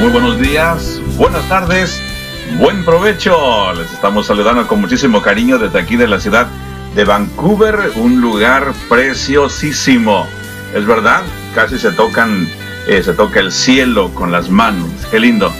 Muy buenos días, buenas tardes, buen provecho. Les estamos saludando con muchísimo cariño desde aquí de la ciudad de Vancouver, un lugar preciosísimo. Es verdad, casi se tocan, eh, se toca el cielo con las manos. Qué lindo.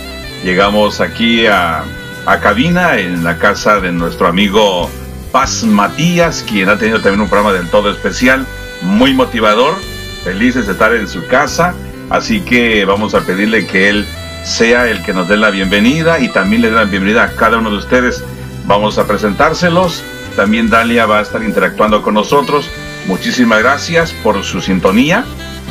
Llegamos aquí a, a cabina en la casa de nuestro amigo Paz Matías, quien ha tenido también un programa del todo especial, muy motivador. Felices de estar en su casa Así que vamos a pedirle que Él sea el que nos dé la bienvenida y también le dé la bienvenida a cada uno de ustedes. Vamos a presentárselos. También Dalia va a estar interactuando con nosotros. Muchísimas gracias por su sintonía.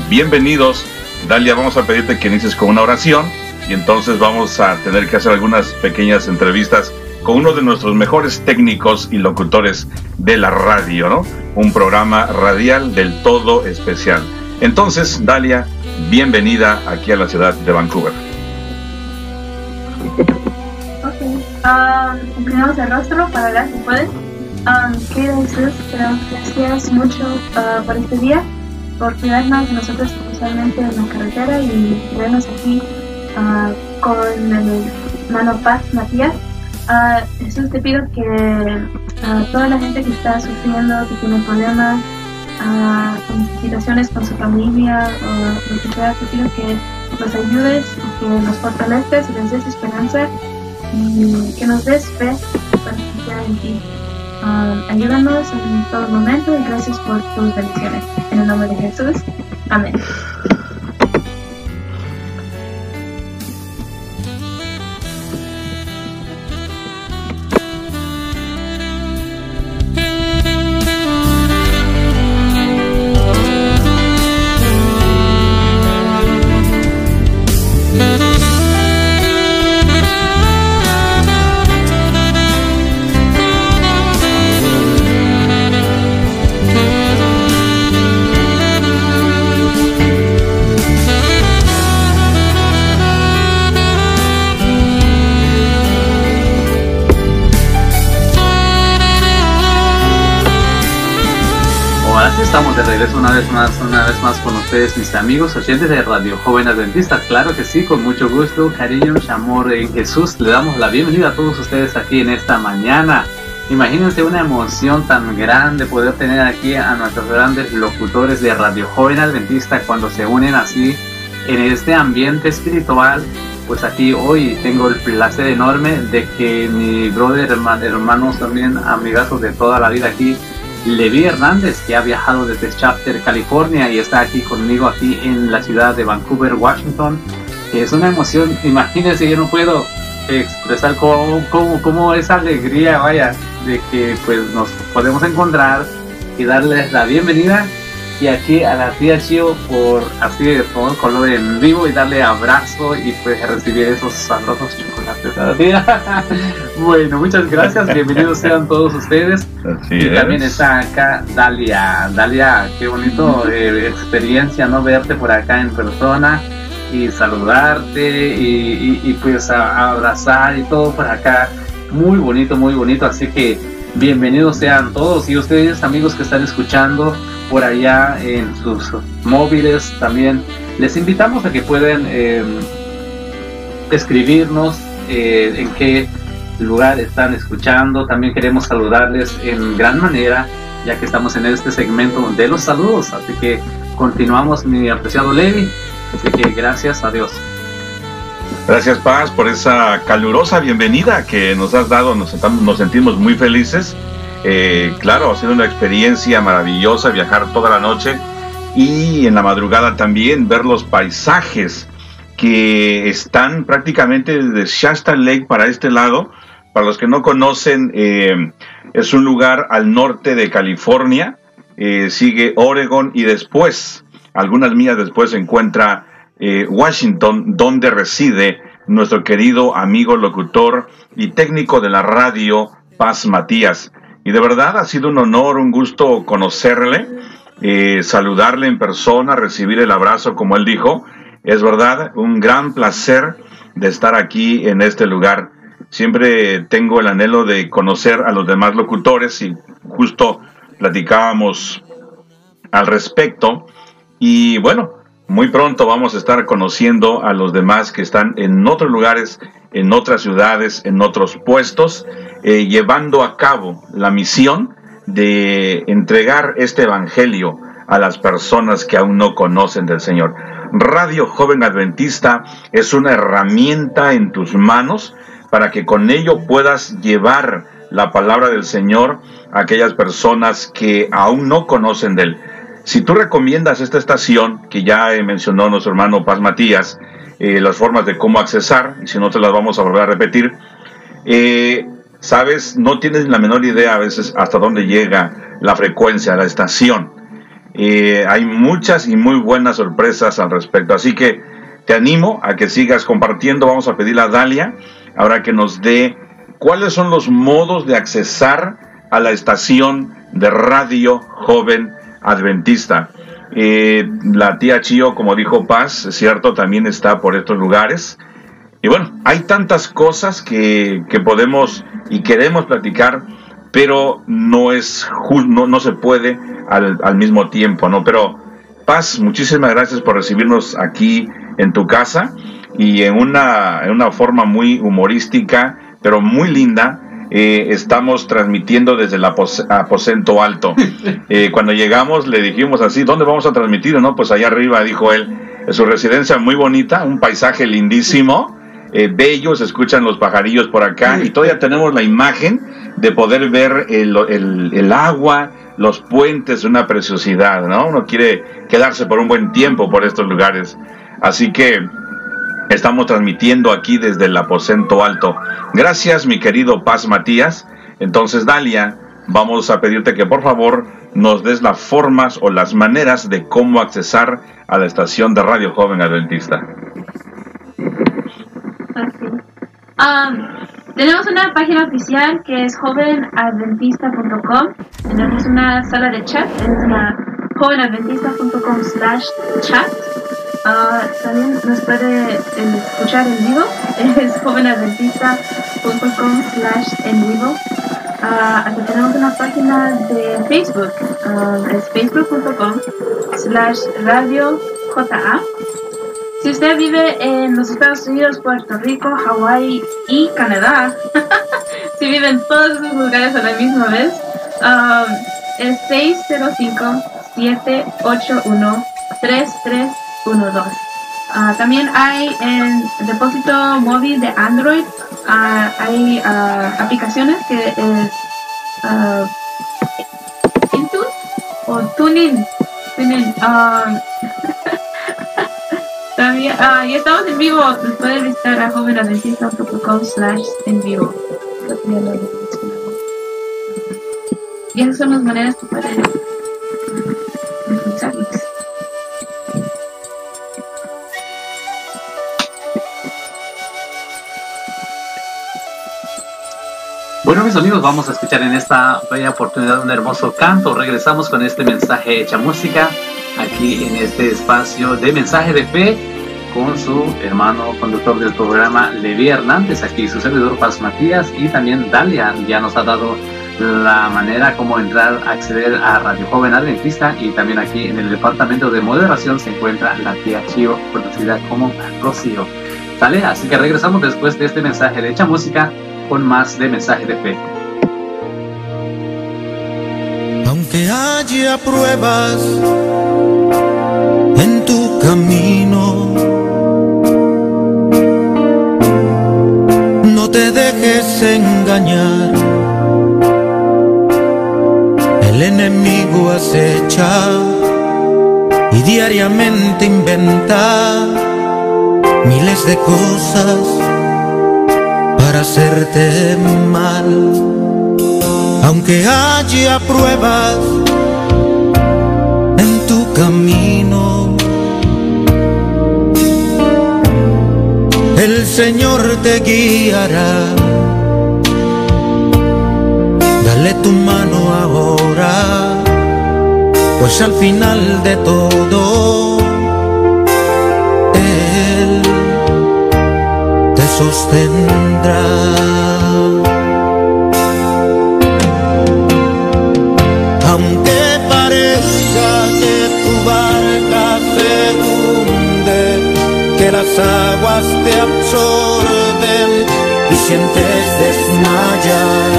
Bienvenidos. Dalia, vamos a pedirte que inicies con una oración y entonces vamos a tener que hacer algunas pequeñas entrevistas con uno de nuestros mejores técnicos y locutores de la radio, ¿no? Un programa radial del todo especial. Entonces, Dalia, bienvenida aquí a la ciudad de Vancouver. Ok, um, el rostro para ver si puedes. Um, querido Jesús, gracias mucho uh, por este día, por cuidarnos nosotros especialmente en la carretera y vernos aquí uh, con el mano Paz Matías. Uh, Jesús, te pido que uh, toda la gente que está sufriendo, que tiene problemas, con situaciones con su familia o lo que sea, te pido que nos ayudes, que nos fortaleces y nos des esperanza y que nos des fe para confiar en ti. ayúdanos en todo momento y gracias por tus bendiciones. En el nombre de Jesús. Amén. Regreso una vez más, una vez más con ustedes, mis amigos oyentes de Radio Joven Adventista. Claro que sí, con mucho gusto, cariño y amor en Jesús. Le damos la bienvenida a todos ustedes aquí en esta mañana. Imagínense una emoción tan grande poder tener aquí a nuestros grandes locutores de Radio Joven Adventista cuando se unen así en este ambiente espiritual. Pues aquí hoy tengo el placer enorme de que mi brother, hermanos también, amigazos de toda la vida aquí, Levi Hernández, que ha viajado desde Chapter, California y está aquí conmigo aquí en la ciudad de Vancouver, Washington. Es una emoción, imagínense, yo no puedo expresar cómo, cómo, cómo esa alegría, vaya, de que pues nos podemos encontrar y darles la bienvenida y aquí a la tía Chio por así de todo color en vivo y darle abrazo y pues recibir esos sabrosos chocolates bueno, muchas gracias, bienvenidos sean todos ustedes. y también está acá Dalia. Dalia, qué bonito eh, experiencia, ¿no? Verte por acá en persona y saludarte y, y, pues abrazar y todo por acá. Muy bonito, muy bonito. Así que bienvenidos sean todos y ustedes amigos que están escuchando por allá en sus móviles también. Les invitamos a que puedan em, escribirnos eh, en qué lugar están escuchando. También queremos saludarles en gran manera, ya que estamos en este segmento de los saludos. Así que continuamos, mi apreciado Levi. Así que gracias a Dios. Gracias Paz por esa calurosa bienvenida que nos has dado. Nos, nos sentimos muy felices eh, claro, ha sido una experiencia maravillosa viajar toda la noche y en la madrugada también ver los paisajes que están prácticamente desde Shasta Lake para este lado. Para los que no conocen, eh, es un lugar al norte de California, eh, sigue Oregon y después, algunas millas después, se encuentra Washington, donde reside nuestro querido amigo locutor y técnico de la radio, Paz Matías. Y de verdad ha sido un honor, un gusto conocerle, eh, saludarle en persona, recibir el abrazo como él dijo. Es verdad, un gran placer de estar aquí en este lugar. Siempre tengo el anhelo de conocer a los demás locutores y justo platicábamos al respecto. Y bueno, muy pronto vamos a estar conociendo a los demás que están en otros lugares, en otras ciudades, en otros puestos, eh, llevando a cabo la misión de entregar este Evangelio a las personas que aún no conocen del Señor. Radio Joven Adventista es una herramienta en tus manos para que con ello puedas llevar la palabra del Señor a aquellas personas que aún no conocen de Él. Si tú recomiendas esta estación, que ya mencionó nuestro hermano Paz Matías, eh, las formas de cómo accesar, y si no te las vamos a volver a repetir, eh, sabes, no tienes la menor idea a veces hasta dónde llega la frecuencia, la estación. Eh, hay muchas y muy buenas sorpresas al respecto, así que te animo a que sigas compartiendo. Vamos a pedirle a Dalia ahora que nos dé cuáles son los modos de accesar a la estación de radio joven adventista. Eh, la tía Chio, como dijo Paz, cierto, también está por estos lugares. Y bueno, hay tantas cosas que, podemos y queremos platicar, pero no es no, no se puede al, al, mismo tiempo, ¿no? Pero Paz, muchísimas gracias por recibirnos aquí en tu casa y en una, en una forma muy humorística, pero muy linda. Eh, estamos transmitiendo desde el aposento alto. Eh, cuando llegamos le dijimos así, ¿dónde vamos a transmitir? No, pues allá arriba, dijo él. Es su residencia muy bonita, un paisaje lindísimo, eh, bello, se escuchan los pajarillos por acá y todavía tenemos la imagen de poder ver el, el, el agua, los puentes, una preciosidad, ¿no? Uno quiere quedarse por un buen tiempo por estos lugares. Así que Estamos transmitiendo aquí desde el aposento alto. Gracias, mi querido Paz Matías. Entonces, Dalia, vamos a pedirte que por favor nos des las formas o las maneras de cómo accesar a la estación de Radio Joven Adventista. tenemos una página oficial que es jovenadventista.com. Tenemos una sala de chat, es jovenadventista.com slash chat. Uh, también nos puede escuchar en vivo, es jovenadventista.com slash en vivo. Uh, tenemos una página de Facebook, uh, es facebook.com slash radio JA. Si usted vive en los Estados Unidos, Puerto Rico, Hawái y Canadá, si vive en todos esos lugares a la misma vez, um, es 605 781 33 1, 2. Uh, también hay en depósito móvil de Android, uh, hay uh, aplicaciones que es Intune o TuneIn. TuneIn. también, y estamos en vivo, pueden visitar a jovenadventista.com slash en vivo. Y esas son las maneras que pueden Bueno, mis amigos, vamos a escuchar en esta bella oportunidad un hermoso canto. Regresamos con este mensaje hecha música aquí en este espacio de mensaje de fe con su hermano conductor del programa Levi Hernández, aquí su servidor Paz Matías y también Dalia ya nos ha dado la manera como entrar, acceder a Radio Joven Adventista y también aquí en el departamento de moderación se encuentra la tía Chio, conocida como Rocío. ¿Sale? Así que regresamos después de este mensaje hecha música con más de mensaje de fe. Aunque haya pruebas en tu camino, no te dejes engañar. El enemigo acecha y diariamente inventa miles de cosas para hacerte mal. Aunque haya pruebas en tu camino, el Señor te guiará. Dale tu mano ahora, pues al final de todo sostendrá. Aunque parezca que tu barca se hunde, que las aguas te absorben y sientes desmayar.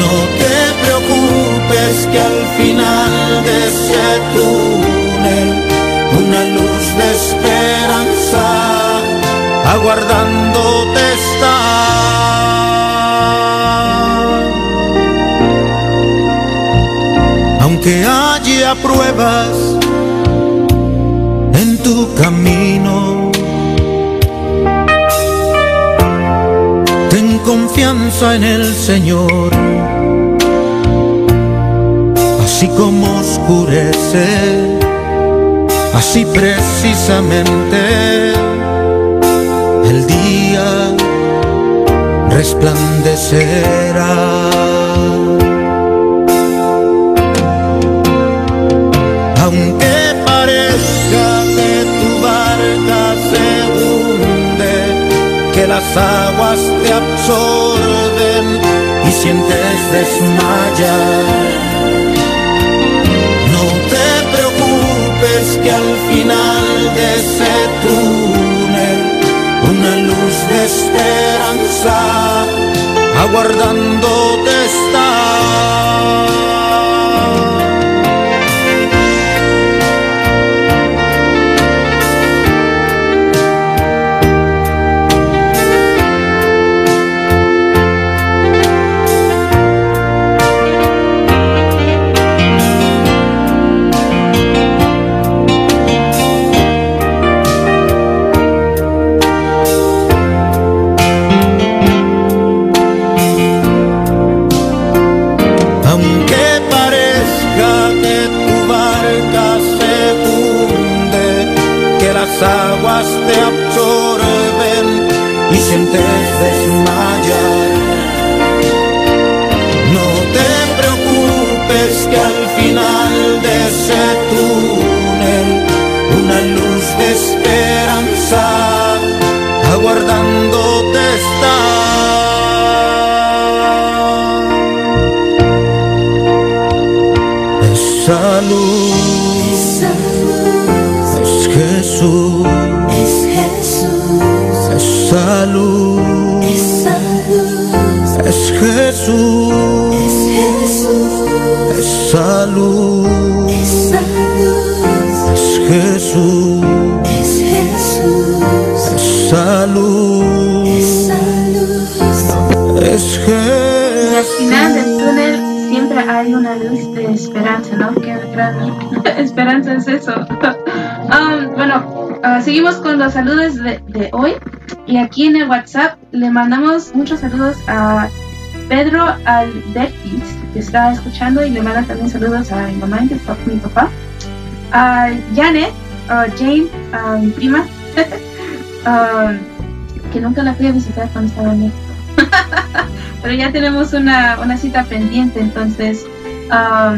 No te preocupes que al final de ese aguardándote está. Aunque haya pruebas en tu camino, ten confianza en el Señor. Así como oscurece, así precisamente resplandecerá. Aunque parezca que tu barca se hunde, que las aguas te absorben y sientes desmayar. No te preocupes que al final de ese de esperanza aguardándote seguimos con los saludos de, de hoy. Y aquí en el WhatsApp le mandamos muchos saludos a Pedro Albertis, que está escuchando, y le manda también saludos a mi mamá y papá. mi papá. A Janet, a Jane, a mi prima, que nunca la fui a visitar cuando estaba en México pero ya tenemos una, una cita pendiente, entonces a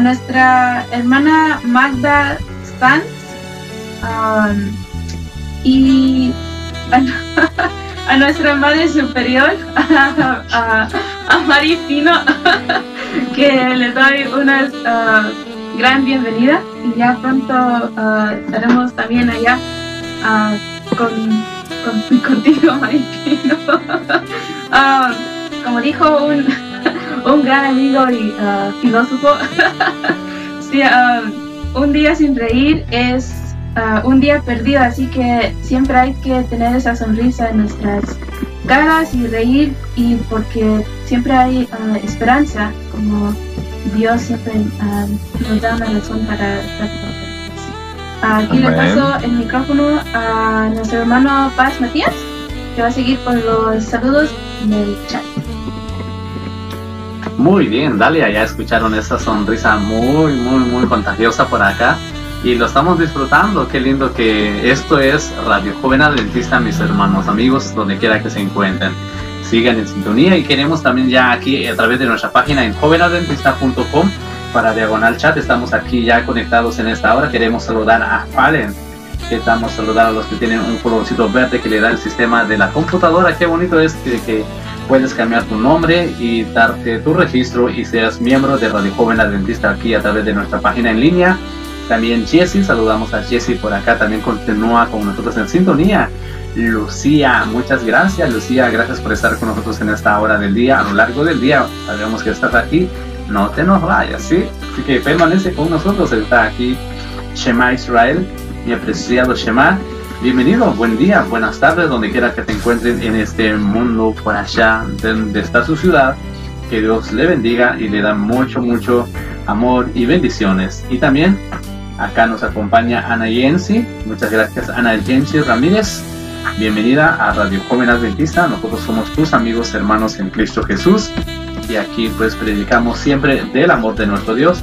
nuestra hermana Magda Sanz um, y a, a nuestra madre superior, a, a, que le doy una uh, gran bienvenida y ya pronto uh, estaremos también allá uh, con, con- contigo. Ah, como dijo un, un gran amigo y ah, filósofo, sí, ah, un día sin reír es ah, un día perdido, así que siempre hay que tener esa sonrisa en nuestras caras y reír y porque siempre hay ah, esperanza, como Dios siempre ah, nos da una razón para estar Aquí le paso el micrófono a nuestro hermano Paz Matías que va a seguir con los saludos del chat. Muy bien, Dalia, ya escucharon esa sonrisa muy, muy, muy contagiosa por acá y lo estamos disfrutando. Qué lindo que esto es Radio Joven Adventista, mis hermanos, amigos, donde quiera que se encuentren. Sigan en sintonía y queremos también ya aquí a través de nuestra página en jovenadventista.com para Diagonal Chat. Estamos aquí ya conectados en esta hora. Queremos saludar a Fallen. Queremos saludar a los que tienen un colorcito verde que le da el sistema de la computadora. Qué bonito es que, que puedes cambiar tu nombre y darte tu registro y seas miembro de Radio Joven Adventista aquí a través de nuestra página en línea. También Jesse, saludamos a Jesse por acá, también continúa con nosotros en sintonía. Lucía. Muchas gracias, Lucía. Gracias por estar con nosotros en esta hora del día, a lo largo del día. Sabemos que estás aquí. No te nos vayas, ¿sí? Así que permanece con nosotros. Está aquí Shema Israel, mi apreciado Shema. Bienvenido, buen día, buenas tardes, donde quiera que te encuentren en este mundo por allá donde está su ciudad. Que Dios le bendiga y le da mucho, mucho amor y bendiciones. Y también acá nos acompaña Ana Yensi. Muchas gracias, Ana Yensi Ramírez. Bienvenida a Radio Joven Adventista. Nosotros somos tus amigos, hermanos en Cristo Jesús. Y aquí pues predicamos siempre del amor de nuestro Dios.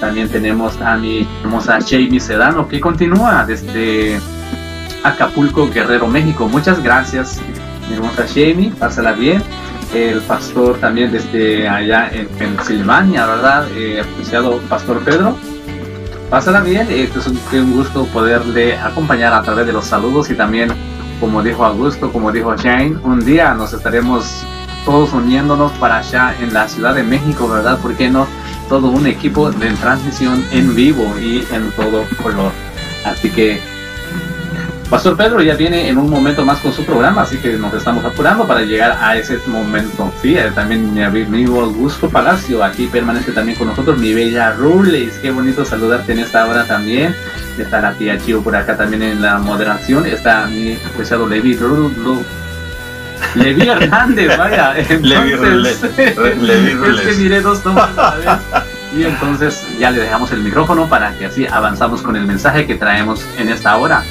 También tenemos a mi hermosa Jamie Sedano que continúa desde Acapulco, Guerrero, México. Muchas gracias, mi hermosa Jamie. Pásala bien. El pastor también desde allá en Pensilvania, ¿verdad? Eh, apreciado Pastor Pedro. Pásala bien. Este es un, un gusto poderle acompañar a través de los saludos y también como dijo Augusto, como dijo Jane, un día nos estaremos todos uniéndonos para allá en la Ciudad de México, ¿verdad? ¿Por qué no? Todo un equipo de transmisión en vivo y en todo color. Así que Pastor Pedro ya viene en un momento más con su programa, así que nos estamos apurando para llegar a ese momento. Sí, eh, también mi amigo Augusto Palacio aquí permanece también con nosotros, mi bella Rules, qué bonito saludarte en esta hora también. Está la tía Chio por acá también en la moderación, está mi apreciado Levi Levi Hernández, vaya. Entonces, es que miré dos nombres a la vez. Y entonces ya le dejamos el micrófono para que así avanzamos con el mensaje que traemos en esta hora.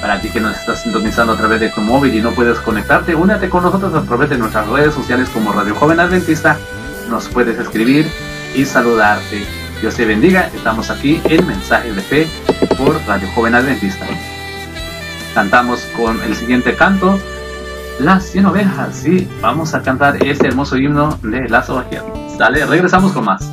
Para ti que nos estás sintonizando a través de tu móvil y no puedes conectarte, únete con nosotros a través de nuestras redes sociales como Radio Joven Adventista. Nos puedes escribir y saludarte. Dios te bendiga. Estamos aquí en Mensaje de Fe por Radio Joven Adventista. Cantamos con el siguiente canto, Las 100 ovejas. Sí, vamos a cantar este hermoso himno de las ovejas. Dale, regresamos con más.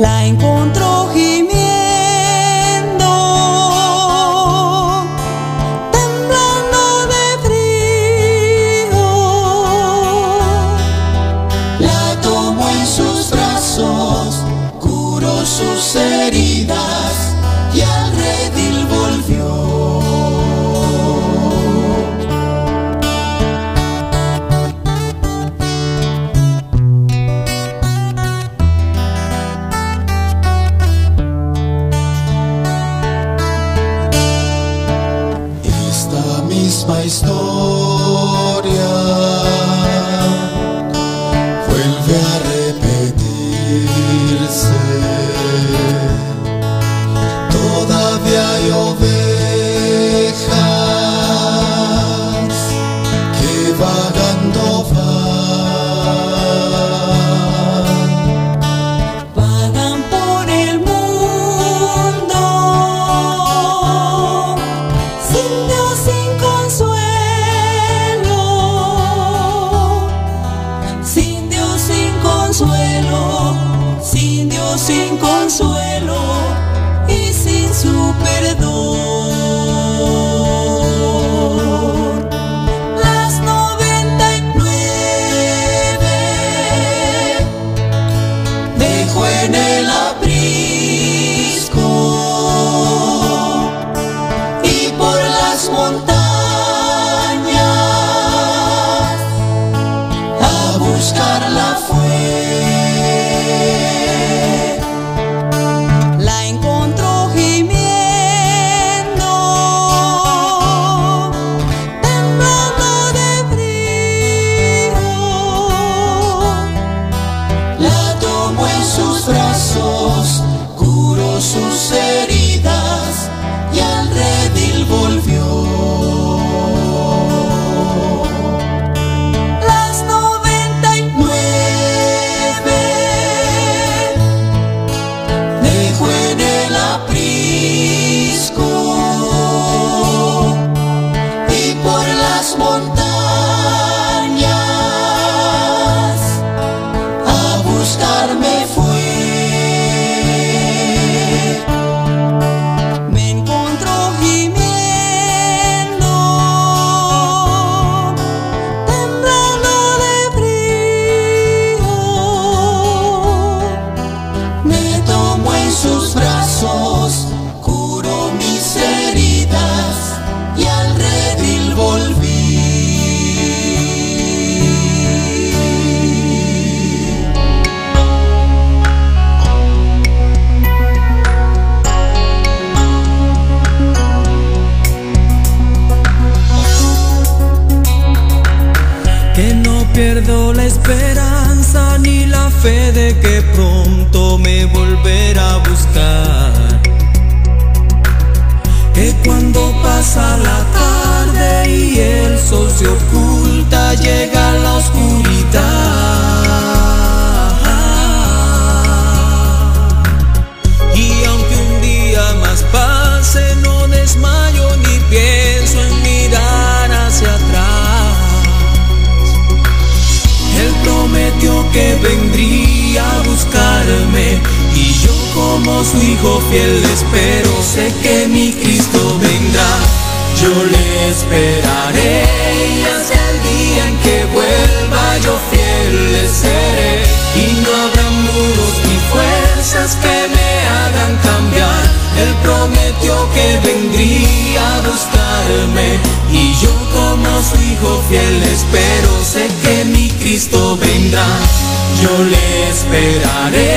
Sin fiel espero. Sé que mi Cristo vendrá, yo le esperaré y hasta el día en que vuelva yo fiel le seré y no habrá muros ni fuerzas que me hagan cambiar. Él prometió que vendría a buscarme y yo como su hijo fiel espero. Sé que mi Cristo vendrá, yo le esperaré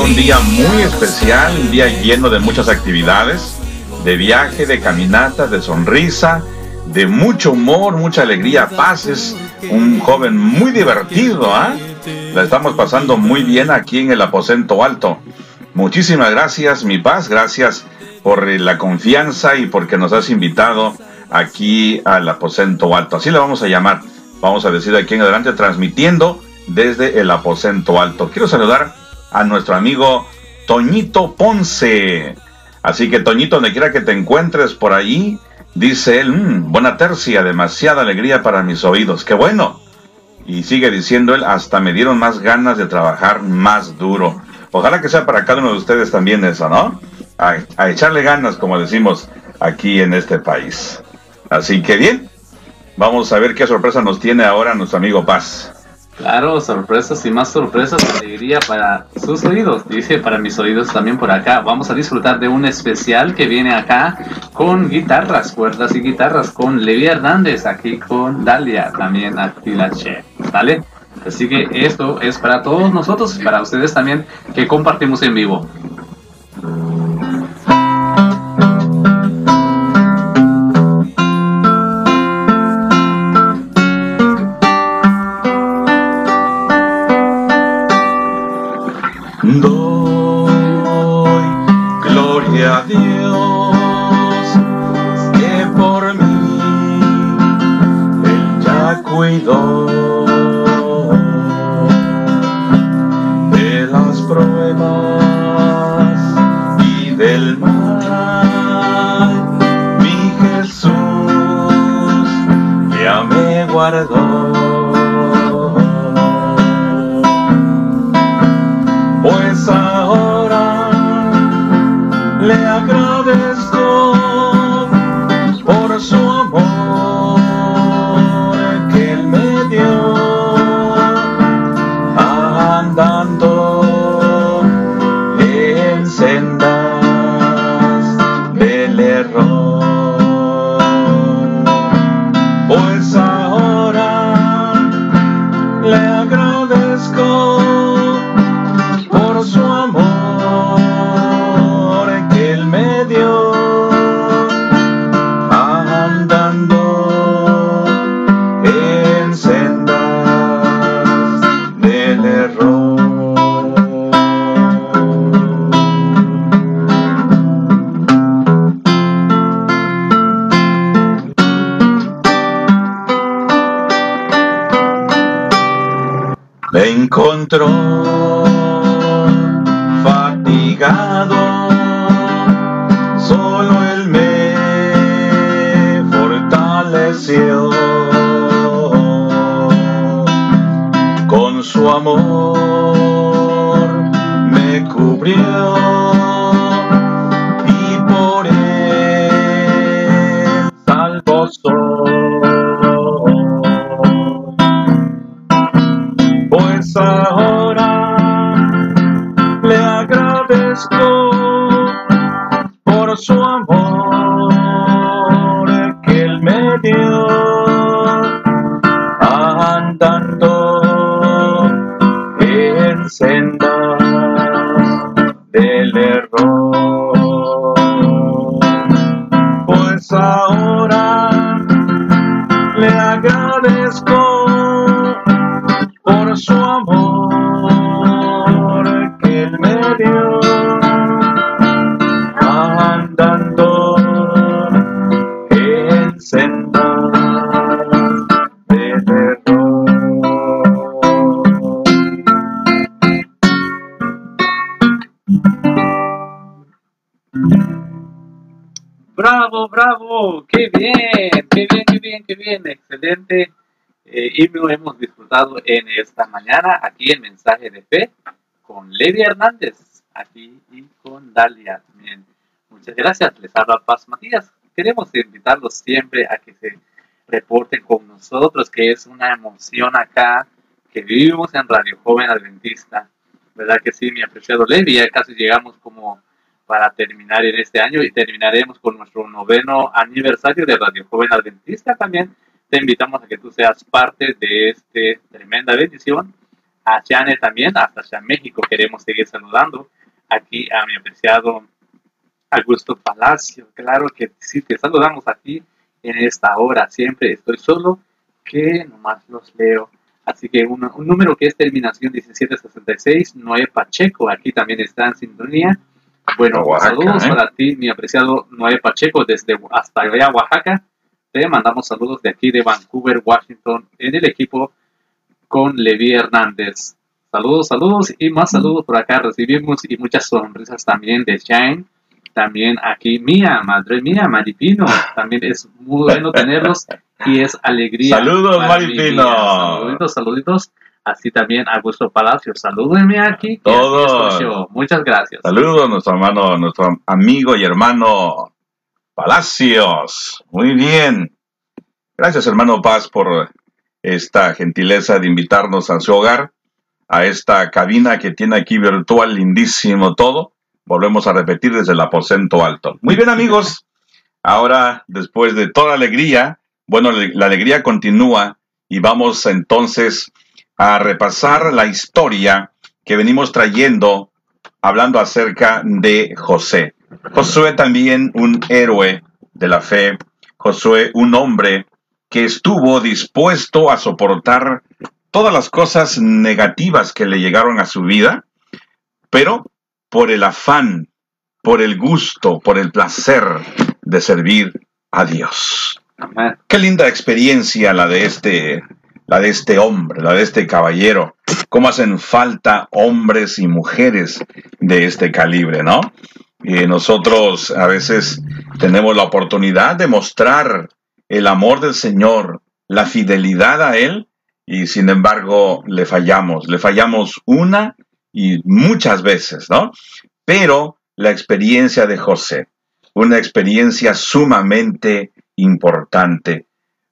un día muy especial, un día lleno de muchas actividades, de viaje, de caminata, de sonrisa, de mucho humor, mucha alegría, paz. Es un joven muy divertido, ¿ah? La estamos pasando muy bien aquí en el aposento alto. Muchísimas gracias, mi paz, gracias por eh, la confianza y porque nos has invitado aquí al aposento alto. Así le vamos a llamar. Vamos a decir aquí en adelante transmitiendo desde el aposento alto. Quiero saludar a nuestro amigo Toñito Ponce. Así que Toñito, donde quiera que te encuentres por ahí, dice él, "Mm, buena tercia, demasiada alegría para mis oídos. Qué bueno. Y sigue diciendo él, hasta me dieron más ganas de trabajar más duro. Ojalá que sea para cada uno de ustedes también eso, ¿no? A, a echarle ganas, como decimos aquí en este país. Así que bien, vamos a ver qué sorpresa nos tiene ahora nuestro amigo Paz. Claro, sorpresas y más sorpresas, alegría para sus oídos, dice para mis oídos también por acá. Vamos a disfrutar de un especial que viene acá con guitarras, cuerdas y guitarras, con Levi Hernández, aquí con Dalia, también aquí la chef, ¿vale? Así que esto es para todos nosotros para ustedes también que compartimos en vivo. Qué bien, qué bien, qué bien, qué bien, excelente eh, himno hemos disfrutado en esta mañana aquí en Mensaje de Fe con Levi Hernández, aquí y con Dalia también. Muchas gracias, les habla Paz Matías. Queremos invitarlos siempre a que se reporten con nosotros, que es una emoción acá, que vivimos en Radio Joven Adventista. ¿Verdad que sí, mi apreciado Levi? Ya casi llegamos como para terminar en este año y terminaremos con nuestro noveno aniversario de Radio Joven Adventista también. Te invitamos a que tú seas parte de esta tremenda bendición. A Chane también, hasta allá México, queremos seguir saludando. Aquí a mi apreciado Augusto Palacio. Claro que sí, te saludamos aquí en esta hora. Siempre estoy solo, que nomás los leo. Así que un, un número que es terminación 1766, Noé Pacheco, aquí también está en sintonía. Bueno, Oaxaca, saludos ¿eh? para ti, mi apreciado Noé Pacheco, desde hasta allá, Oaxaca. Te mandamos saludos de aquí de Vancouver, Washington, en el equipo con Levi Hernández. Saludos, saludos y más saludos por acá recibimos y muchas sonrisas también de Shane. También aquí Mía, madre mía, Maripino. También es muy bueno tenerlos y es alegría. Saludos, Maripino. Saluditos, saluditos. Así también Augusto Palacio. Salúdenme aquí. yo. Muchas gracias. Saludos a nuestro hermano, nuestro amigo y hermano Palacios. Muy bien. Gracias, hermano Paz, por esta gentileza de invitarnos a su hogar, a esta cabina que tiene aquí virtual, lindísimo todo. Volvemos a repetir desde el aposento alto. Muy bien, amigos. Ahora, después de toda alegría, bueno, la alegría continúa y vamos entonces a repasar la historia que venimos trayendo hablando acerca de José. Josué también un héroe de la fe. Josué un hombre que estuvo dispuesto a soportar todas las cosas negativas que le llegaron a su vida, pero por el afán, por el gusto, por el placer de servir a Dios. Amén. Qué linda experiencia la de este, la de este hombre, la de este caballero. Cómo hacen falta hombres y mujeres de este calibre, ¿no? Y nosotros a veces tenemos la oportunidad de mostrar el amor del Señor, la fidelidad a Él, y sin embargo le fallamos, le fallamos una y muchas veces, ¿no? Pero la experiencia de José, una experiencia sumamente importante.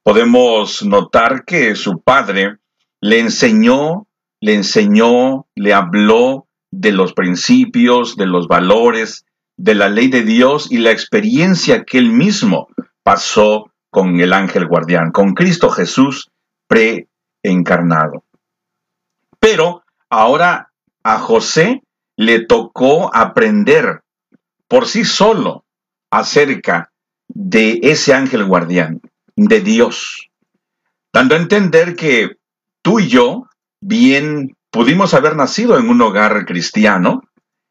Podemos notar que su padre le enseñó, le enseñó, le habló de los principios, de los valores, de la ley de Dios y la experiencia que él mismo pasó con el ángel guardián, con Cristo Jesús preencarnado. Pero ahora a José le tocó aprender por sí solo acerca de ese ángel guardián, de Dios, dando a entender que tú y yo bien pudimos haber nacido en un hogar cristiano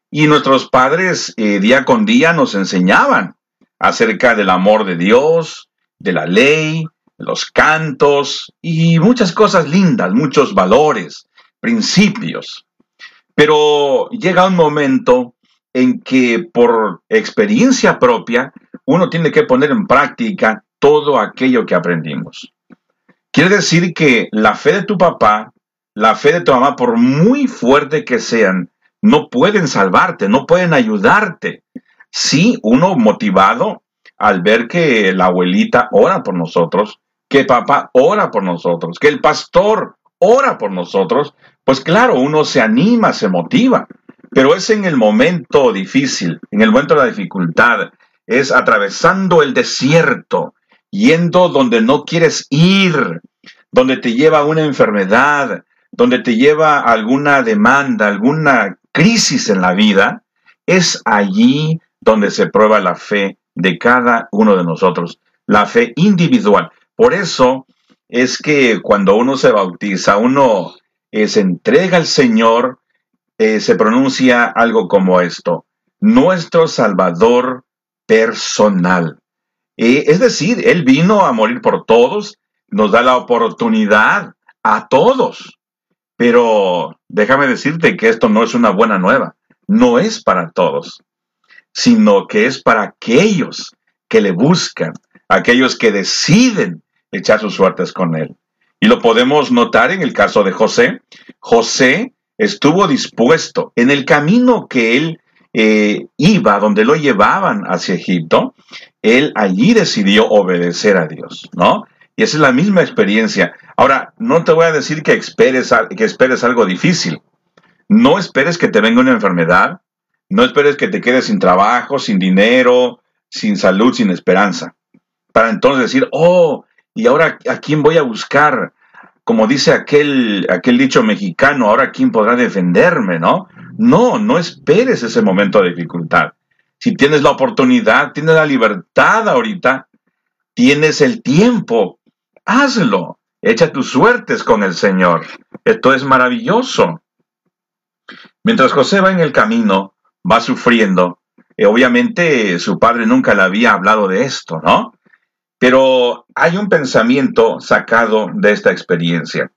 y nuestros padres eh, día con día nos enseñaban acerca del amor de Dios, de la ley, los cantos y muchas cosas lindas, muchos valores principios. Pero llega un momento en que por experiencia propia uno tiene que poner en práctica todo aquello que aprendimos. Quiere decir que la fe de tu papá, la fe de tu mamá, por muy fuerte que sean, no pueden salvarte, no pueden ayudarte. Sí, uno motivado al ver que la abuelita ora por nosotros, que papá ora por nosotros, que el pastor ora por nosotros, pues claro, uno se anima, se motiva, pero es en el momento difícil, en el momento de la dificultad, es atravesando el desierto, yendo donde no quieres ir, donde te lleva una enfermedad, donde te lleva alguna demanda, alguna crisis en la vida, es allí donde se prueba la fe de cada uno de nosotros, la fe individual. Por eso es que cuando uno se bautiza, uno eh, se entrega al Señor, eh, se pronuncia algo como esto, nuestro Salvador personal. Eh, es decir, Él vino a morir por todos, nos da la oportunidad a todos. Pero déjame decirte que esto no es una buena nueva, no es para todos, sino que es para aquellos que le buscan, aquellos que deciden echar sus suertes con Él. Y lo podemos notar en el caso de José. José estuvo dispuesto en el camino que él eh, iba, donde lo llevaban hacia Egipto, él allí decidió obedecer a Dios, ¿no? Y esa es la misma experiencia. Ahora, no te voy a decir que esperes, que esperes algo difícil. No esperes que te venga una enfermedad. No esperes que te quedes sin trabajo, sin dinero, sin salud, sin esperanza. Para entonces decir, oh, ¿y ahora a quién voy a buscar? Como dice aquel, aquel dicho mexicano, ahora quién podrá defenderme, ¿no? No, no esperes ese momento de dificultad. Si tienes la oportunidad, tienes la libertad ahorita, tienes el tiempo, hazlo. Echa tus suertes con el Señor. Esto es maravilloso. Mientras José va en el camino, va sufriendo. Eh, obviamente su padre nunca le había hablado de esto, ¿no? Pero hay un pensamiento sacado de esta experiencia.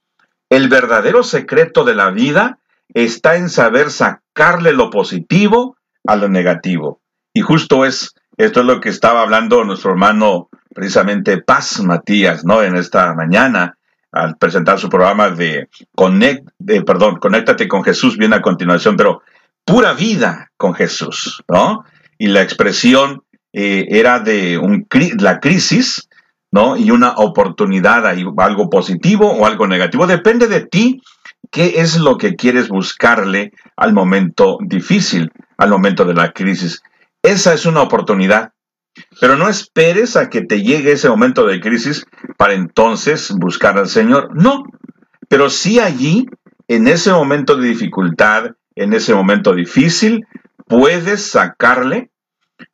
El verdadero secreto de la vida está en saber sacarle lo positivo a lo negativo. Y justo es, esto es lo que estaba hablando nuestro hermano precisamente Paz Matías, ¿no? En esta mañana, al presentar su programa de, perdón, Conéctate con Jesús, viene a continuación, pero pura vida con Jesús, ¿no? Y la expresión eh, era de un, la crisis, ¿no? Y una oportunidad, algo positivo o algo negativo. Depende de ti qué es lo que quieres buscarle al momento difícil, al momento de la crisis. Esa es una oportunidad. Pero no esperes a que te llegue ese momento de crisis para entonces buscar al Señor. No, pero sí allí, en ese momento de dificultad, en ese momento difícil, puedes sacarle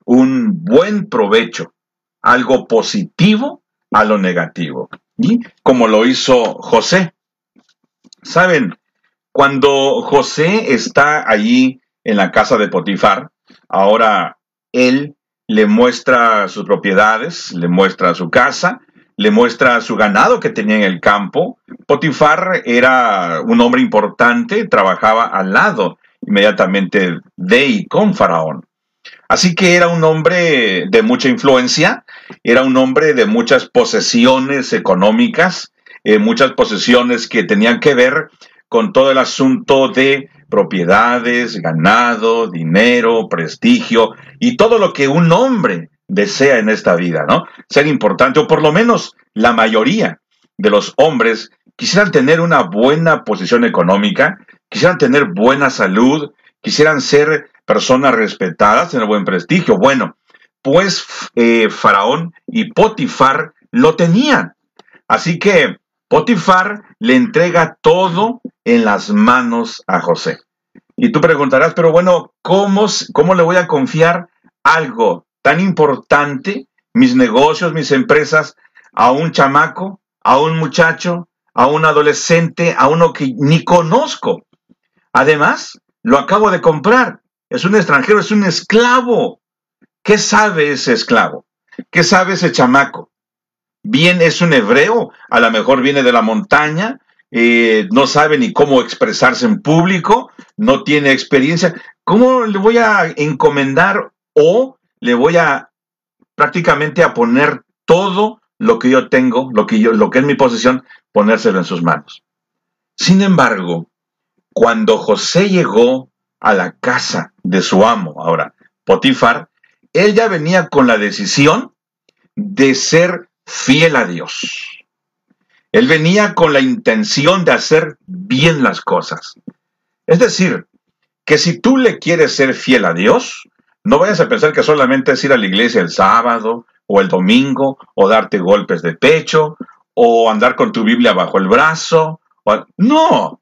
un buen provecho, algo positivo a lo negativo. Y como lo hizo José. Saben, cuando José está allí en la casa de Potifar, ahora él le muestra sus propiedades, le muestra su casa, le muestra su ganado que tenía en el campo. Potifar era un hombre importante, trabajaba al lado inmediatamente de y con Faraón. Así que era un hombre de mucha influencia, era un hombre de muchas posesiones económicas, eh, muchas posesiones que tenían que ver con todo el asunto de propiedades, ganado, dinero, prestigio y todo lo que un hombre desea en esta vida, ¿no? Ser importante, o por lo menos la mayoría de los hombres quisieran tener una buena posición económica, quisieran tener buena salud, quisieran ser personas respetadas, tener buen prestigio. Bueno, pues eh, Faraón y Potifar lo tenían. Así que Potifar le entrega todo en las manos a José. Y tú preguntarás, pero bueno, ¿cómo, cómo le voy a confiar algo tan importante, mis negocios, mis empresas, a un chamaco, a un muchacho, a un adolescente, a uno que ni conozco? Además, lo acabo de comprar. Es un extranjero, es un esclavo. ¿Qué sabe ese esclavo? ¿Qué sabe ese chamaco? Bien, es un hebreo, a lo mejor viene de la montaña, eh, no sabe ni cómo expresarse en público, no tiene experiencia. ¿Cómo le voy a encomendar o le voy a prácticamente a poner todo lo que yo tengo, lo que yo, lo que es mi posesión, ponérselo en sus manos? Sin embargo, cuando José llegó a la casa de su amo, ahora Potifar, él ya venía con la decisión de ser fiel a Dios. Él venía con la intención de hacer bien las cosas. Es decir, que si tú le quieres ser fiel a Dios, no vayas a pensar que solamente es ir a la iglesia el sábado o el domingo o darte golpes de pecho o andar con tu Biblia bajo el brazo. No,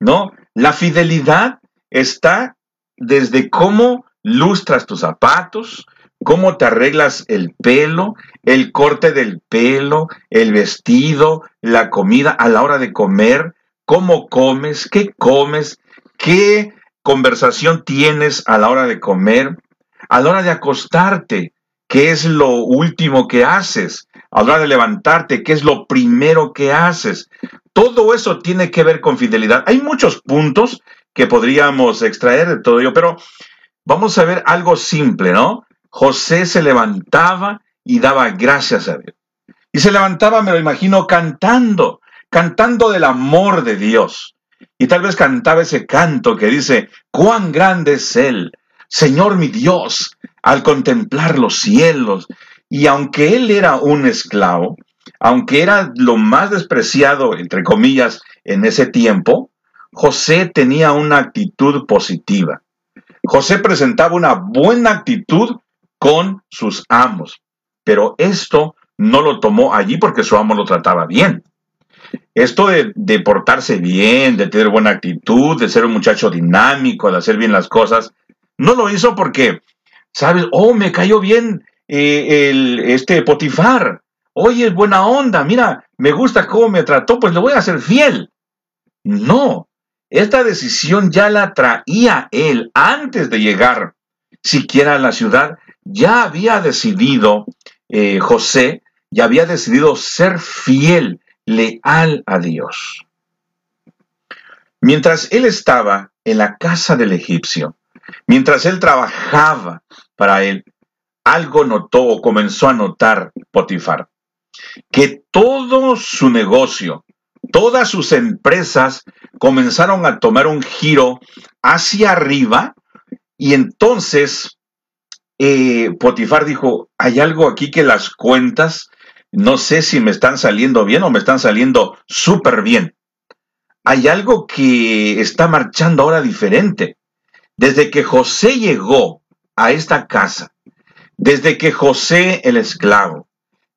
no. La fidelidad está desde cómo lustras tus zapatos, cómo te arreglas el pelo, el corte del pelo, el vestido, la comida a la hora de comer, cómo comes, qué comes, qué conversación tienes a la hora de comer, a la hora de acostarte, qué es lo último que haces, a la hora de levantarte, qué es lo primero que haces. Todo eso tiene que ver con fidelidad. Hay muchos puntos que podríamos extraer de todo ello, pero vamos a ver algo simple, ¿no? José se levantaba y daba gracias a Dios. Y se levantaba, me lo imagino, cantando, cantando del amor de Dios. Y tal vez cantaba ese canto que dice, cuán grande es Él, Señor mi Dios, al contemplar los cielos. Y aunque Él era un esclavo, aunque era lo más despreciado, entre comillas, en ese tiempo, José tenía una actitud positiva. José presentaba una buena actitud con sus amos, pero esto no lo tomó allí porque su amo lo trataba bien. Esto de, portarse bien, de tener buena actitud, de ser un muchacho dinámico, de hacer bien las cosas, no lo hizo porque, ¿sabes? Oh, me cayó bien eh, el, este Potifar. Oye, es buena onda, mira, me gusta cómo me trató, pues le voy a ser fiel. No, esta decisión ya la traía él antes de llegar siquiera a la ciudad. Ya había decidido eh, José, ya había decidido ser fiel, leal a Dios. Mientras él estaba en la casa del egipcio, mientras él trabajaba para él, algo notó o comenzó a notar Potifar, que todo su negocio, todas sus empresas comenzaron a tomar un giro hacia arriba y entonces eh, Potifar dijo, hay algo aquí que las cuentas, no sé si me están saliendo bien o me están saliendo súper bien. Hay algo que está marchando ahora diferente. Desde que José llegó a esta casa, desde que José el esclavo,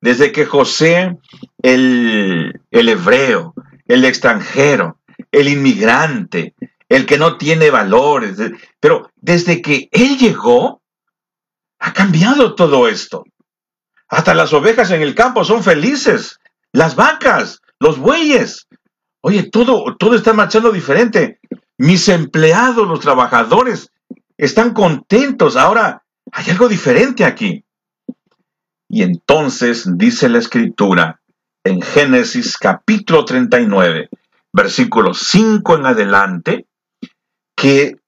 desde que José el, el hebreo, el extranjero, el inmigrante, el que no tiene valores. Pero desde que Él llegó, ha cambiado todo esto. Hasta las ovejas en el campo son felices, las vacas, los bueyes. Oye, todo, todo está marchando diferente. Mis empleados, los trabajadores, están contentos. Ahora hay algo diferente aquí. Y entonces dice la escritura en Génesis capítulo 39, versículo 5 en adelante, que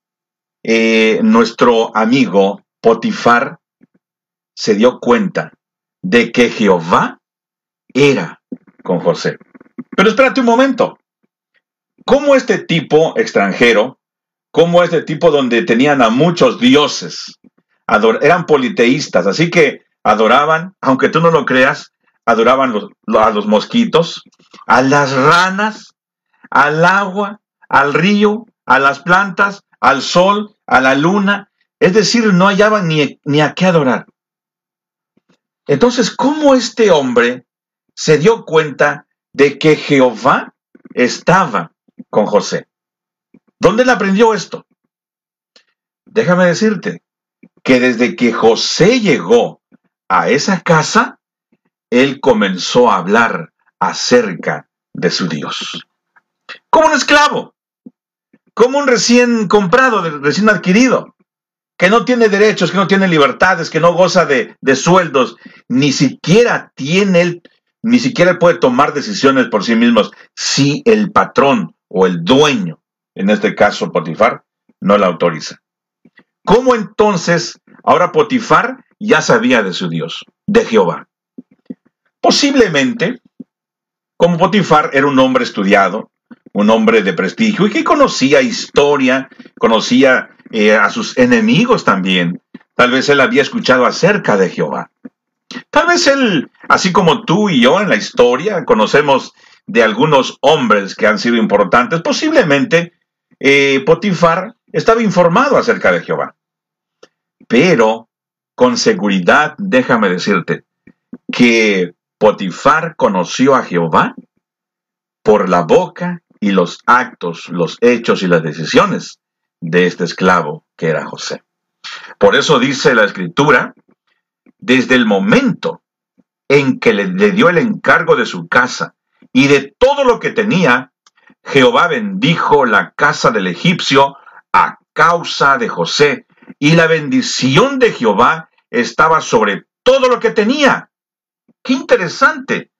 eh, nuestro amigo Potifar se dio cuenta de que Jehová era con José. Pero espérate un momento. ¿Cómo este tipo extranjero, cómo este tipo donde tenían a muchos dioses, eran politeístas, así que adoraban, aunque tú no lo creas, adoraban a los mosquitos, a las ranas, al agua, al río, a las plantas, al sol, a la luna. Es decir, no hallaban ni, ni a qué adorar. Entonces, ¿cómo este hombre se dio cuenta de que Jehová estaba con José? ¿Dónde le aprendió esto? Déjame decirte que desde que José llegó a esa casa, él comenzó a hablar acerca de su Dios. Como un esclavo, como un recién comprado, recién adquirido, que no tiene derechos, que no tiene libertades, que no goza de, sueldos, ni siquiera tiene ni siquiera puede tomar decisiones por sí mismos si el patrón o el dueño, en este caso Potifar, no la autoriza. ¿Cómo entonces ahora Potifar ya sabía de su Dios, de Jehová? Posiblemente, como Potifar era un hombre estudiado, un hombre de prestigio y que conocía historia, conocía eh, a sus enemigos también, tal vez él había escuchado acerca de Jehová. Tal vez él, así como tú y yo en la historia, conocemos de algunos hombres que han sido importantes, posiblemente eh, Potifar estaba informado acerca de Jehová. Pero con seguridad, déjame decirte, que Potifar conoció a Jehová por la boca y los actos, los hechos y las decisiones de este esclavo que era José. Por eso dice la escritura, desde el momento en que le, dio el encargo de su casa y de todo lo que tenía, Jehová bendijo la casa del egipcio a causa de José, y la bendición de Jehová estaba sobre todo lo que tenía. Qué interesante,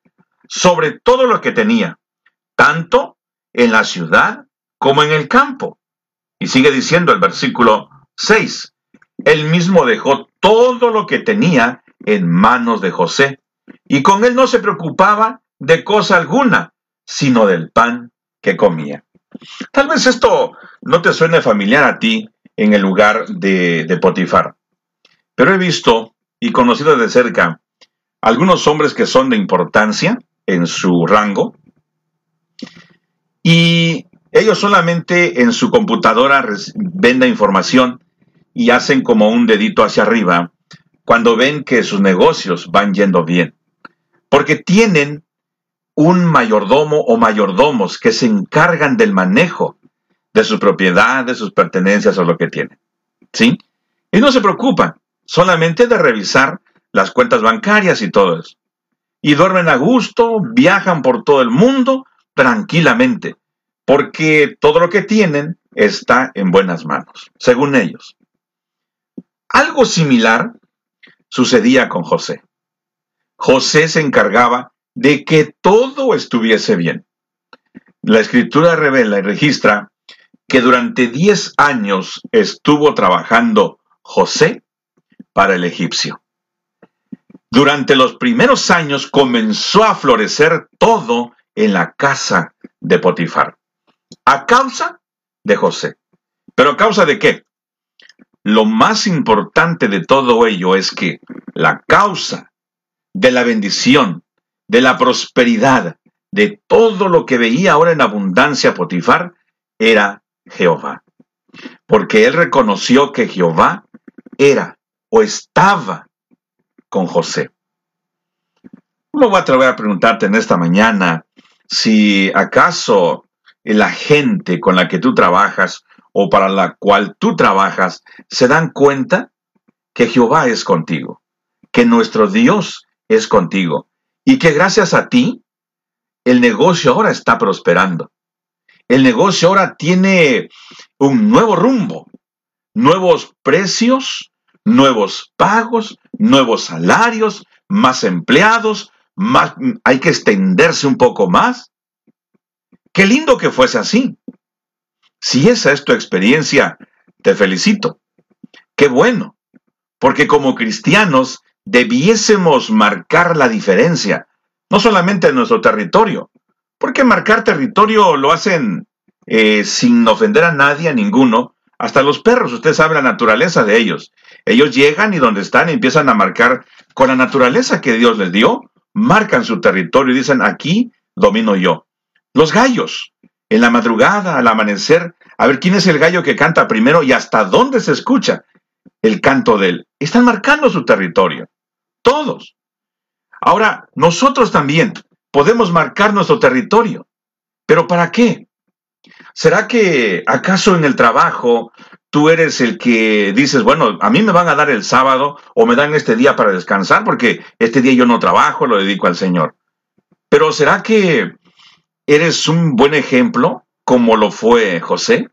sobre todo lo que tenía, tanto en la ciudad como en el campo. Y sigue diciendo el versículo 6, él mismo dejó todo lo que tenía en manos de José, y con él no se preocupaba de cosa alguna, sino del pan que comía. Tal vez esto no te suene familiar a ti en el lugar de, Potifar, pero he visto y conocido de cerca algunos hombres que son de importancia en su rango, y ellos solamente en su computadora ven la información y hacen como un dedito hacia arriba cuando ven que sus negocios van yendo bien. Porque tienen un mayordomo o mayordomos que se encargan del manejo de su propiedad, de sus pertenencias o lo que tienen. ¿Sí? Y no se preocupan solamente de revisar las cuentas bancarias y todo eso. Y duermen a gusto, viajan por todo el mundo tranquilamente, porque todo lo que tienen está en buenas manos, según ellos. Algo similar sucedía con José. José se encargaba de que todo estuviese bien. La escritura revela y registra que durante 10 años estuvo trabajando José para el egipcio. Durante los primeros años comenzó a florecer todo en la casa de Potifar, a causa de José. ¿Pero a causa de qué? Lo más importante de todo ello es que la causa de la bendición, de la prosperidad, de todo lo que veía ahora en abundancia Potifar, era Jehová. Porque él reconoció que Jehová era o estaba con José. No voy a atrever a preguntarte en esta mañana si acaso la gente con la que tú trabajas o para la cual tú trabajas se dan cuenta que Jehová es contigo, que nuestro Dios es contigo y que gracias a ti el negocio ahora está prosperando. El negocio ahora tiene un nuevo rumbo, nuevos precios, nuevos pagos, nuevos salarios, más empleados, más, hay que extenderse un poco más. Qué lindo que fuese así. Si esa es tu experiencia, te felicito. Qué bueno, porque como cristianos debiésemos marcar la diferencia, no solamente en nuestro territorio, porque marcar territorio lo hacen eh, sin ofender a nadie, a ninguno, hasta los perros, usted sabe la naturaleza de ellos. Ellos llegan y donde están empiezan a marcar con la naturaleza que Dios les dio, marcan su territorio y dicen, aquí domino yo. Los gallos, en la madrugada, al amanecer, a ver quién es el gallo que canta primero y hasta dónde se escucha el canto de él. Están marcando su territorio. Todos. Ahora, nosotros también podemos marcar nuestro territorio. ¿Pero para qué? ¿Será que acaso en el trabajo tú eres el que dices, bueno, a mí me van a dar el sábado o me dan este día para descansar porque este día yo no trabajo, lo dedico al Señor? Pero ¿será que ¿Eres un buen ejemplo como lo fue José?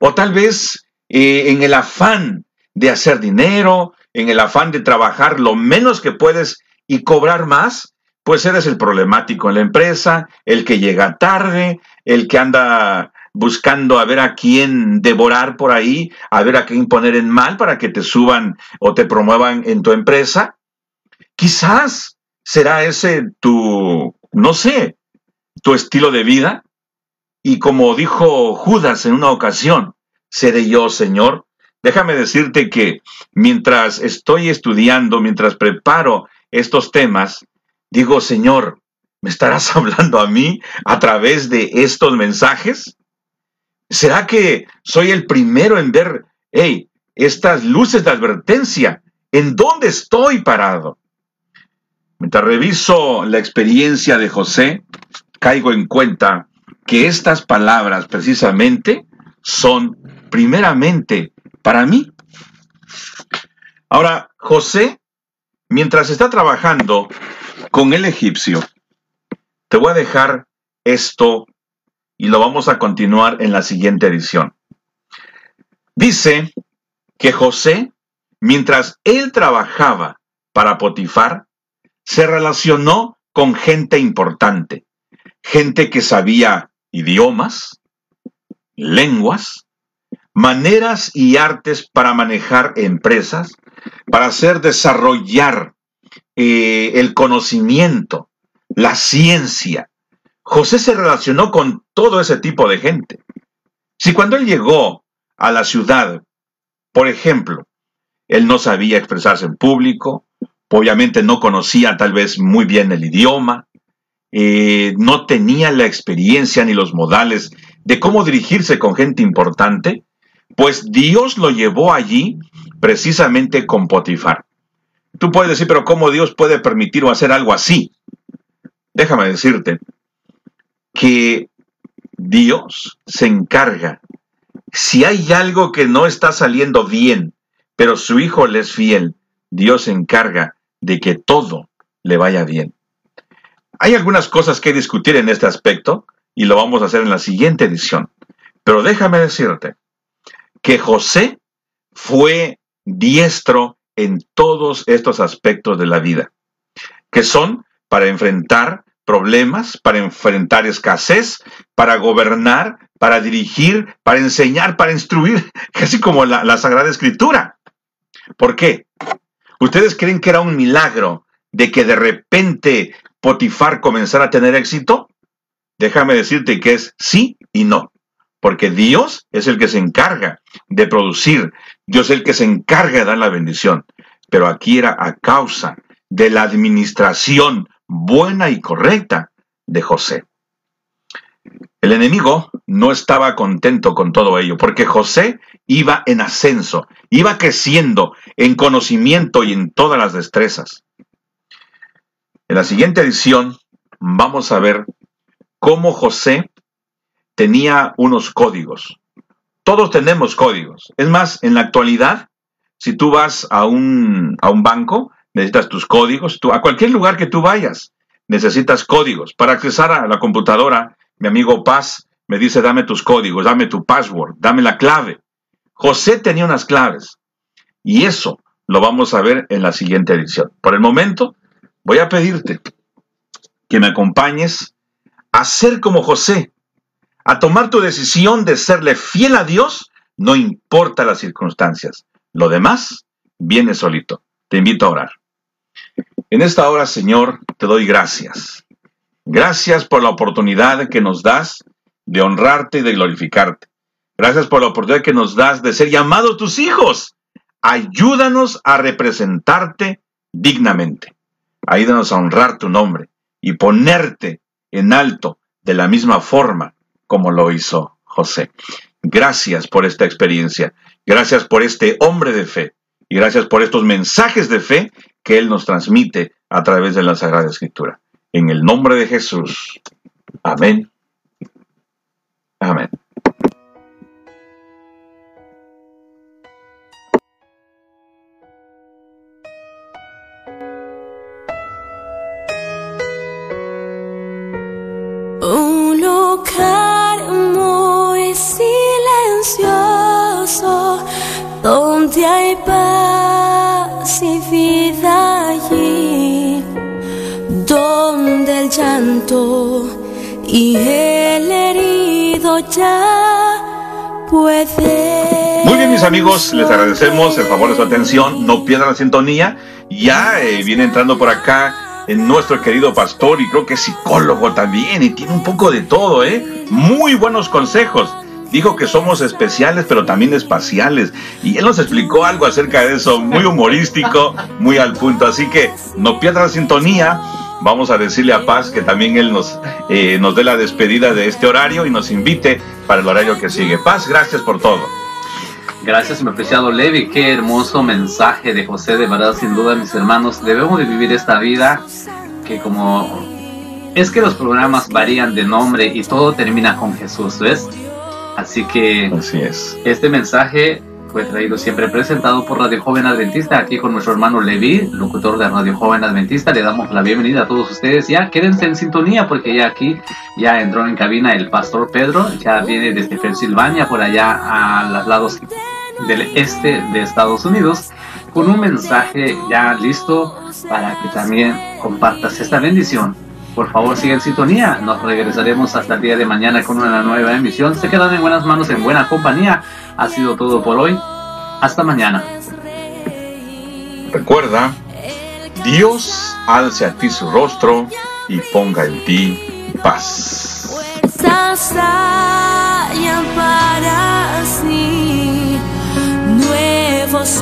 O tal vez eh, en el afán de hacer dinero, en el afán de trabajar lo menos que puedes y cobrar más, pues eres el problemático en la empresa, el que llega tarde, el que anda buscando a ver a quién devorar por ahí, a ver a quién poner en mal para que te suban o te promuevan en tu empresa. Quizás será ese tu, no sé, tu estilo de vida. Y como dijo Judas en una ocasión, seré yo, Señor. Déjame decirte que mientras estoy estudiando, mientras preparo estos temas, digo, Señor, ¿me estarás hablando a mí a través de estos mensajes? ¿Será que soy el primero en ver, hey, estas luces de advertencia? ¿En dónde estoy parado? Mientras reviso la experiencia de José, caigo en cuenta que estas palabras precisamente son primeramente para mí. Ahora, José, mientras está trabajando con el egipcio, te voy a dejar esto y lo vamos a continuar en la siguiente edición. Dice que José, mientras él trabajaba para Potifar, se relacionó con gente importante, gente que sabía idiomas, lenguas, maneras y artes para manejar empresas, para hacer desarrollar eh, el conocimiento, la ciencia, José se relacionó con todo ese tipo de gente. Si cuando él llegó a la ciudad, por ejemplo, él no sabía expresarse en público, obviamente no conocía tal vez muy bien el idioma, eh, no tenía la experiencia ni los modales de cómo dirigirse con gente importante, pues Dios lo llevó allí precisamente con Potifar. Tú puedes decir, pero ¿cómo Dios puede permitir o hacer algo así? Déjame decirte que Dios se encarga. Si hay algo que no está saliendo bien, pero su hijo le es fiel, Dios se encarga de que todo le vaya bien. Hay algunas cosas que discutir en este aspecto y lo vamos a hacer en la siguiente edición. Pero déjame decirte que José fue diestro en todos estos aspectos de la vida, que son para enfrentar problemas, para enfrentar escasez, para gobernar, para dirigir, para enseñar, para instruir, casi como la, la Sagrada Escritura. ¿Por qué? ¿Ustedes creen que era un milagro de que de repente Potifar comenzara a tener éxito? Déjame decirte que es sí y no, porque Dios es el que se encarga de producir, Dios es el que se encarga de dar la bendición, pero aquí era a causa de la administración buena y correcta de José. El enemigo no estaba contento con todo ello, porque José iba en ascenso, iba creciendo en conocimiento y en todas las destrezas. En la siguiente edición vamos a ver cómo José tenía unos códigos. Todos tenemos códigos. Es más, en la actualidad, si tú vas a un, a un banco, necesitas tus códigos. Tú, a cualquier lugar que tú vayas, necesitas códigos. Para accesar a la computadora, mi amigo Paz me dice, dame tus códigos, dame tu password, dame la clave. José tenía unas claves. Y eso lo vamos a ver en la siguiente edición. Por el momento, voy a pedirte que me acompañes a ser como José, a tomar tu decisión de serle fiel a Dios, no importa las circunstancias. Lo demás viene solito. Te invito a orar. En esta hora, Señor, te doy gracias. Gracias por la oportunidad que nos das de honrarte y de glorificarte. Gracias por la oportunidad que nos das de ser llamados tus hijos. Ayúdanos a representarte dignamente. Ayúdanos a honrar tu nombre y ponerte en alto de la misma forma como lo hizo José. Gracias por esta experiencia. Gracias por este hombre de fe. Y gracias por estos mensajes de fe que Él nos transmite a través de la Sagrada Escritura. En el nombre de Jesús. Amén. Amén. Donde hay paz y vida allí, donde santo y el herido ya puede. Muy bien, mis amigos, les agradecemos el favor de su atención. No pierdan la sintonía. Ya eh, viene entrando por acá en nuestro querido pastor y creo que es psicólogo también y tiene un poco de todo, ¿eh? Muy buenos consejos. Dijo que somos especiales, pero también espaciales. Y él nos explicó algo acerca de eso, muy humorístico, muy al punto. Así que no pierdan la sintonía. Vamos a decirle a Paz que también él nos, eh, nos dé la despedida de este horario y nos invite para el horario que sigue. Paz, gracias por todo. Gracias, mi apreciado Levi. Qué hermoso mensaje de José. De verdad, sin duda, mis hermanos, debemos de vivir esta vida que como... Es que los programas varían de nombre y todo termina con Jesús, ¿ves? Así que Así es. este mensaje fue traído siempre presentado por Radio Joven Adventista, aquí con nuestro hermano Levi, locutor de Radio Joven Adventista. Le damos la bienvenida a todos ustedes. Ya quédense en sintonía porque ya aquí ya entró en cabina el pastor Pedro, ya viene desde Pensilvania, por allá a los lados del este de Estados Unidos, con un mensaje ya listo para que también compartas esta bendición por favor, sigue en sintonía. Nos regresaremos hasta el día de mañana con una nueva emisión. Se quedan en buenas manos, en buena compañía. Ha sido todo por hoy. Hasta mañana. Recuerda, Dios alce a ti su rostro y ponga en ti paz.